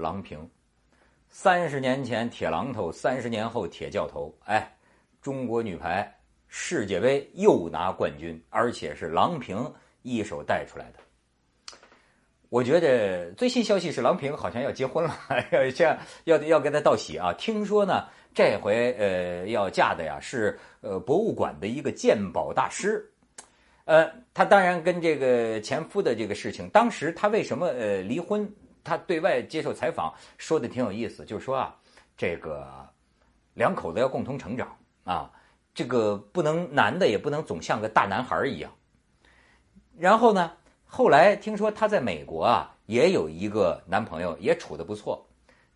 郎平。三十年前铁榔头，三十年后铁教头。哎，中国女排世界杯又拿冠军，而且是郎平一手带出来的。我觉得最新消息是郎平好像要结婚了，要要要跟他道喜啊！听说呢，这回呃要嫁的呀是呃博物馆的一个鉴宝大师。呃，他当然跟这个前夫的这个事情，当时他为什么呃离婚？他对外接受采访说的挺有意思，就是说啊，这个两口子要共同成长啊，这个不能男的也不能总像个大男孩一样。然后呢？后来听说他在美国啊，也有一个男朋友，也处的不错。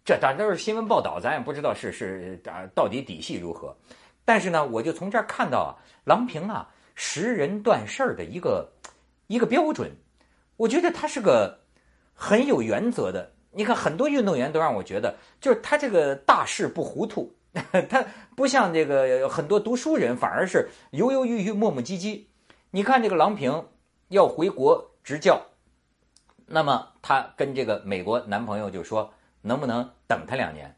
这当然都是新闻报道，咱也不知道是是啊，到底底细如何。但是呢，我就从这儿看到啊，郎平啊，识人断事儿的一个一个标准。我觉得他是个很有原则的。你看，很多运动员都让我觉得，就是他这个大事不糊涂，他不像这个很多读书人，反而是犹犹豫豫、磨磨唧唧。你看这个郎平要回国。执教，那么她跟这个美国男朋友就说能不能等他两年，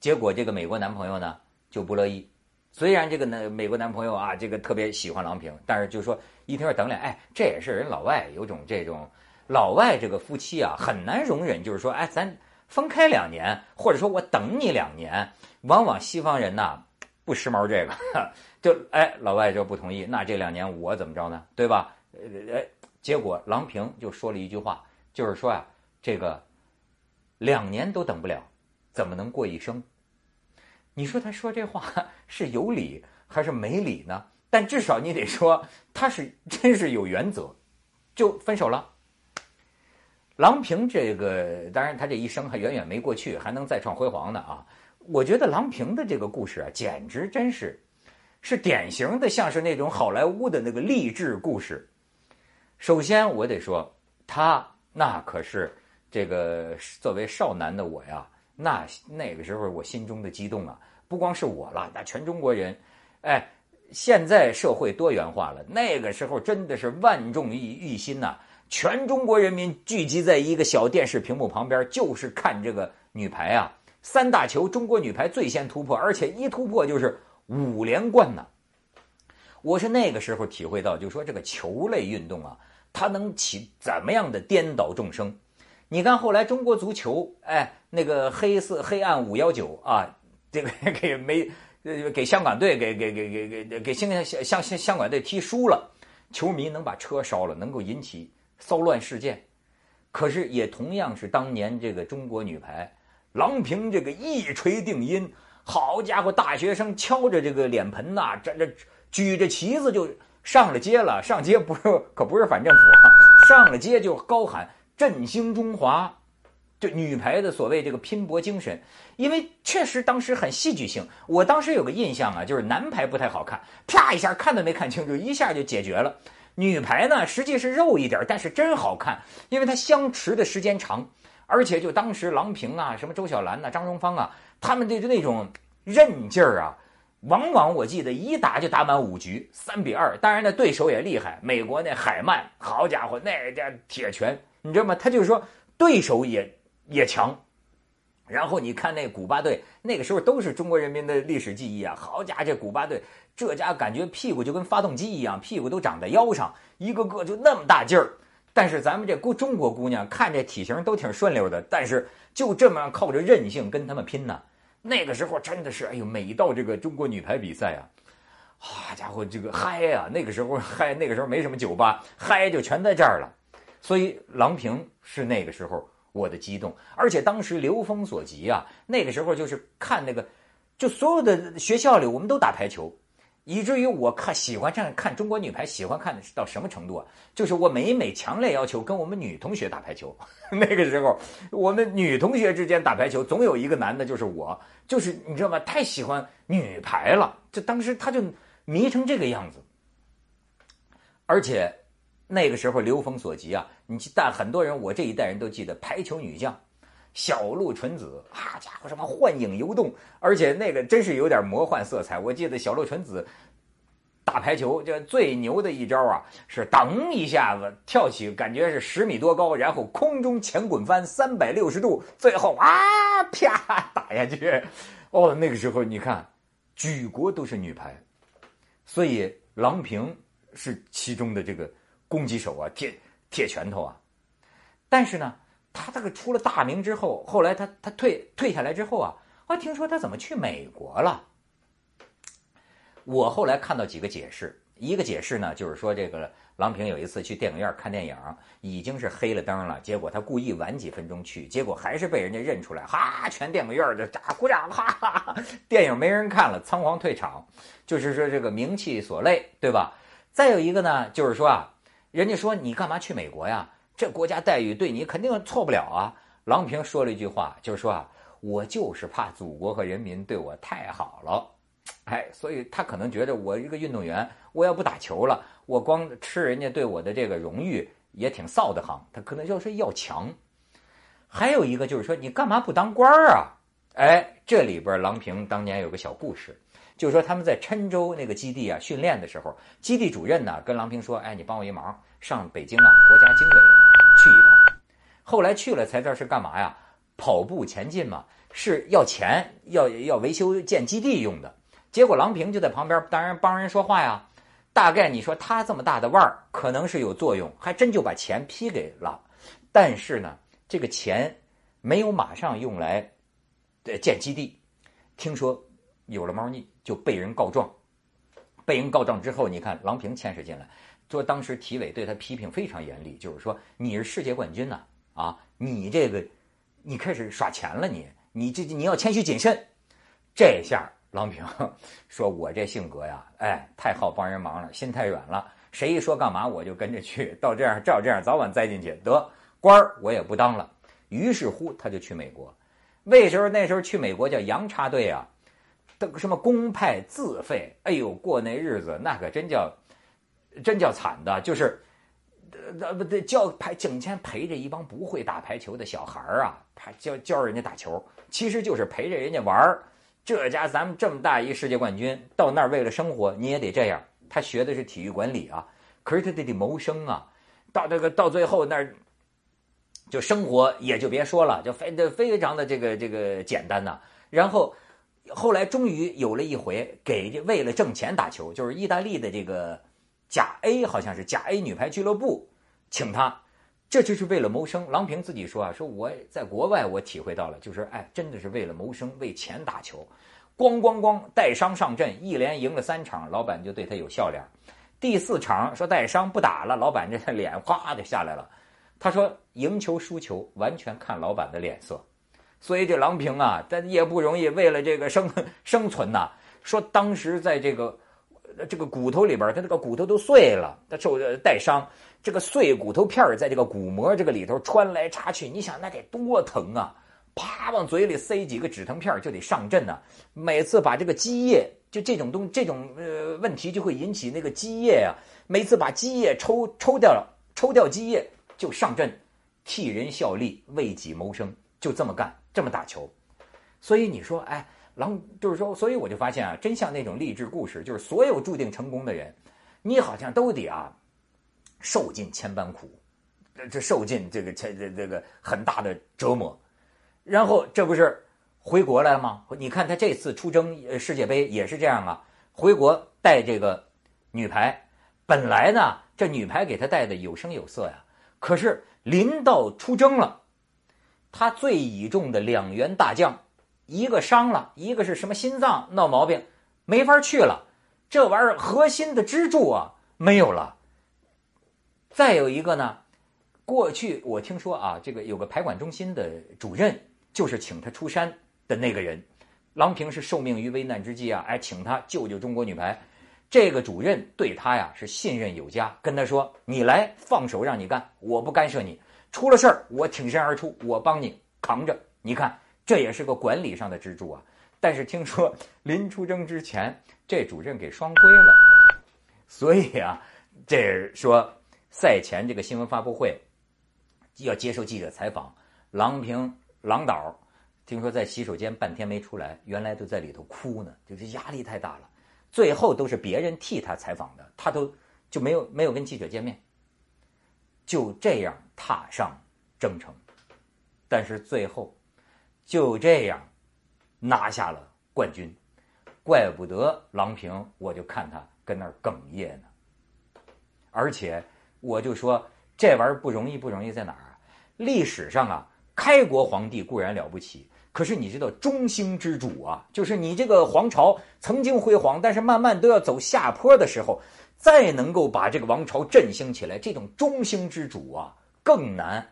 结果这个美国男朋友呢就不乐意。虽然这个男美国男朋友啊，这个特别喜欢郎平，但是就说一听说等两，哎，这也是人老外有种这种老外这个夫妻啊很难容忍，就是说哎咱分开两年，或者说我等你两年，往往西方人呐不时髦这个，就哎老外就不同意，那这两年我怎么着呢？对吧？呃哎。结果郎平就说了一句话，就是说呀，这个两年都等不了，怎么能过一生？你说他说这话 是有理还是没理呢？但至少你得说他是真是有原则，就分手了。郎平这个当然他这一生还远远没过去，还能再创辉煌呢啊！我觉得郎平的这个故事啊，简直真是是典型的，像是那种好莱坞的那个励志故事。首先，我得说，他那可是这个作为少男的我呀，那那个时候我心中的激动啊，不光是我了，那全中国人，哎，现在社会多元化了，那个时候真的是万众一一心呐，全中国人民聚集在一个小电视屏幕旁边，就是看这个女排啊，三大球，中国女排最先突破，而且一突破就是五连冠呢。我是那个时候体会到，就说这个球类运动啊，它能起怎么样的颠倒众生？你看后来中国足球，哎，那个黑色黑暗五幺九啊，这个 给没给香港队给给给给给给香香香香港队踢输了，球迷能把车烧了，能够引起骚乱事件。可是也同样是当年这个中国女排，郎平这个一锤定音，好家伙，大学生敲着这个脸盆呐，这这。举着旗子就上了街了，上街不是可不是反政府啊，上了街就高喊振兴中华，就女排的所谓这个拼搏精神，因为确实当时很戏剧性。我当时有个印象啊，就是男排不太好看，啪一下看都没看清楚，一下就解决了。女排呢，实际是肉一点，但是真好看，因为它相持的时间长，而且就当时郎平啊、什么周晓兰呐、张荣芳啊，他们的那种韧劲儿啊。往往我记得一打就打满五局，三比二。当然那对手也厉害，美国那海曼，好家伙，那家铁拳，你知道吗？他就是说对手也也强。然后你看那古巴队，那个时候都是中国人民的历史记忆啊。好家伙，这古巴队这家感觉屁股就跟发动机一样，屁股都长在腰上，一个个就那么大劲儿。但是咱们这姑中国姑娘看这体型都挺顺溜的，但是就这么靠着韧性跟他们拼呢。那个时候真的是，哎呦，每到这个中国女排比赛啊，好家伙，这个嗨呀！那个时候嗨，那个时候没什么酒吧，嗨就全在这儿了。所以郎平是那个时候我的激动，而且当时流风所及啊，那个时候就是看那个，就所有的学校里我们都打排球。以至于我看喜欢这样看中国女排，喜欢看到什么程度啊？就是我每每强烈要求跟我们女同学打排球。那个时候，我们女同学之间打排球，总有一个男的，就是我，就是你知道吗？太喜欢女排了，就当时他就迷成这个样子。而且那个时候流风所及啊，你但很多人，我这一代人都记得排球女将。小鹿纯子，啊家伙，什么幻影游动，而且那个真是有点魔幻色彩。我记得小鹿纯子打排球，这最牛的一招啊，是噔一下子跳起，感觉是十米多高，然后空中前滚翻三百六十度，最后啊啪打下去。哦，那个时候你看，举国都是女排，所以郎平是其中的这个攻击手啊，铁铁拳头啊。但是呢，他这个出了大名之后，后来他他退退下来之后啊，我听说他怎么去美国了？我后来看到几个解释，一个解释呢，就是说这个郎平有一次去电影院看电影，已经是黑了灯了，结果他故意晚几分钟去，结果还是被人家认出来，哈，全电影院就咋鼓掌，哈哈哈，电影没人看了，仓皇退场，就是说这个名气所累，对吧？再有一个呢，就是说啊，人家说你干嘛去美国呀？这国家待遇对你肯定错不了啊。郎平说了一句话，就是说啊，我就是怕祖国和人民对我太好了。哎，所以他可能觉得我一个运动员，我要不打球了，我光吃人家对我的这个荣誉也挺臊得慌。他可能就是要强。还有一个就是说，你干嘛不当官啊？哎，这里边郎平当年有个小故事，就是说他们在郴州那个基地啊训练的时候，基地主任呢跟郎平说：“哎，你帮我一忙，上北京啊国家经委去一趟。”后来去了才知道是干嘛呀？跑步前进嘛，是要钱，要要维修建基地用的。结果郎平就在旁边，当然帮人说话呀。大概你说他这么大的腕儿，可能是有作用，还真就把钱批给了。但是呢，这个钱没有马上用来建基地。听说有了猫腻，就被人告状。被人告状之后，你看郎平牵扯进来，说当时体委对他批评非常严厉，就是说你是世界冠军呐，啊，你这个你开始耍钱了，你你这你要谦虚谨慎。这下。郎平 说：“我这性格呀，哎，太好帮人忙了，心太软了。谁一说干嘛，我就跟着去。到这样，照这样，早晚栽进去。得官儿我也不当了。于是乎，他就去美国。为什么那时候去美国叫洋插队啊，都什么公派自费。哎呦，过那日子那可真叫真叫惨的，就是呃不对，教排整天陪着一帮不会打排球的小孩儿啊，教教人家打球，其实就是陪着人家玩儿。”这家咱们这么大一世界冠军，到那儿为了生活，你也得这样。他学的是体育管理啊，可是他得得谋生啊。到这个到最后那儿，就生活也就别说了，就非的非常的这个这个简单呐。然后后来终于有了一回，给为了挣钱打球，就是意大利的这个甲 A 好像是甲 A 女排俱乐部请他。这就是为了谋生。郎平自己说啊，说我在国外我体会到了，就是哎，真的是为了谋生，为钱打球，咣咣咣带伤上阵，一连赢了三场，老板就对他有笑脸。第四场说带伤不打了，老板这脸哗的下来了。他说赢球输球完全看老板的脸色，所以这郎平啊，但也不容易，为了这个生生存呐。说当时在这个这个骨头里边，他这个骨头都碎了，他受带伤。这个碎骨头片在这个骨膜这个里头穿来插去，你想那得多疼啊！啪，往嘴里塞几个止疼片就得上阵呢。每次把这个积液，就这种东这种呃问题就会引起那个积液啊。每次把积液抽抽掉了，抽掉积液就上阵，替人效力，为己谋生，就这么干，这么打球。所以你说，哎，然后就是说，所以我就发现啊，真像那种励志故事，就是所有注定成功的人，你好像都得啊。受尽千般苦，这受尽这个千这这个很大的折磨，然后这不是回国来了吗？你看他这次出征世界杯也是这样啊，回国带这个女排，本来呢这女排给他带的有声有色呀，可是临到出征了，他最倚重的两员大将，一个伤了，一个是什么心脏闹毛病，没法去了，这玩意儿核心的支柱啊没有了。再有一个呢，过去我听说啊，这个有个排管中心的主任，就是请他出山的那个人。郎平是受命于危难之际啊，哎，请他救救中国女排。这个主任对他呀是信任有加，跟他说：“你来，放手让你干，我不干涉你。出了事儿，我挺身而出，我帮你扛着。你看，这也是个管理上的支柱啊。但是听说 临出征之前，这主任给双规了，所以啊，这说。”赛前这个新闻发布会要接受记者采访，郎平、郎导听说在洗手间半天没出来，原来都在里头哭呢，就是压力太大了。最后都是别人替他采访的，他都就没有没有跟记者见面，就这样踏上征程，但是最后就这样拿下了冠军，怪不得郎平，我就看他跟那儿哽咽呢，而且我就说这玩意儿不容易，不容易在哪儿啊？历史上啊，开国皇帝固然了不起。可是你知道中兴之主啊，就是你这个皇朝曾经辉煌，但是慢慢都要走下坡的时候，再能够把这个王朝振兴起来，这种中兴之主啊更难。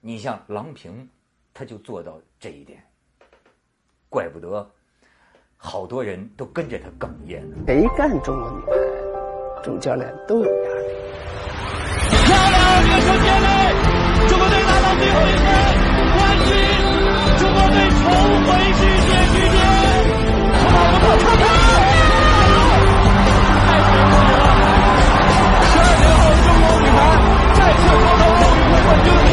你像郎平，他就做到这一点，怪不得好多人都跟着他哽咽呢。谁干中国女排主教练都有压力。漂亮，这个球进来，中国队拿到最后一分，冠军。中国队重回世界之巅，看到不？看看！太神奇了！十二年后，中国女排再次。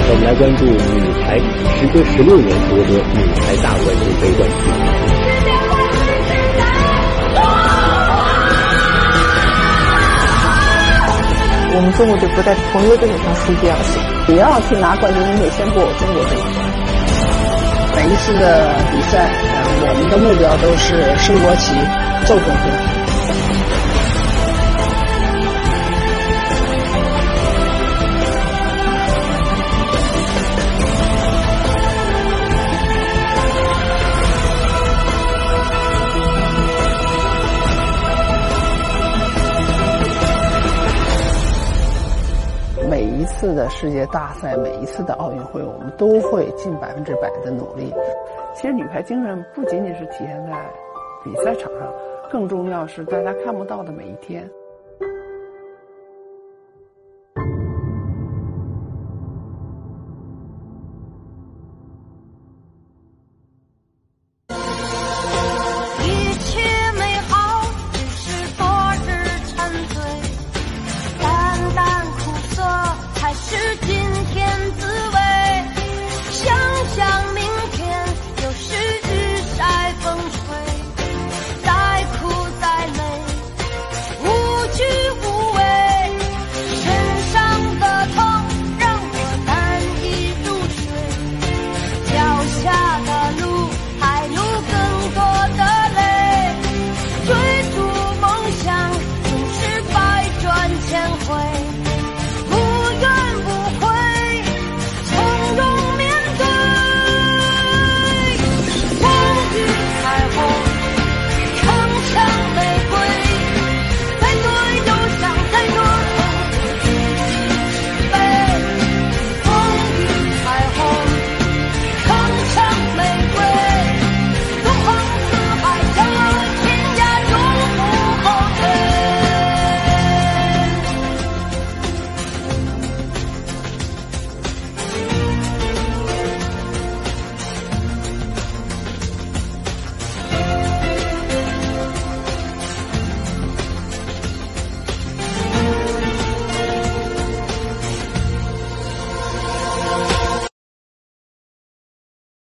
我们来关注女排时隔十六年夺得女排大冠军杯冠军。我们中国队不在同一个队上输第二次，你要去拿冠军，你得先过我中国队。每一次的比赛，呃，我们的目标都是升国旗、奏国歌。世界大赛，每一次的奥运会，我们都会尽百分之百的努力。其实女排精神不仅仅是体现在比赛场上，更重要是大家看不到的每一天。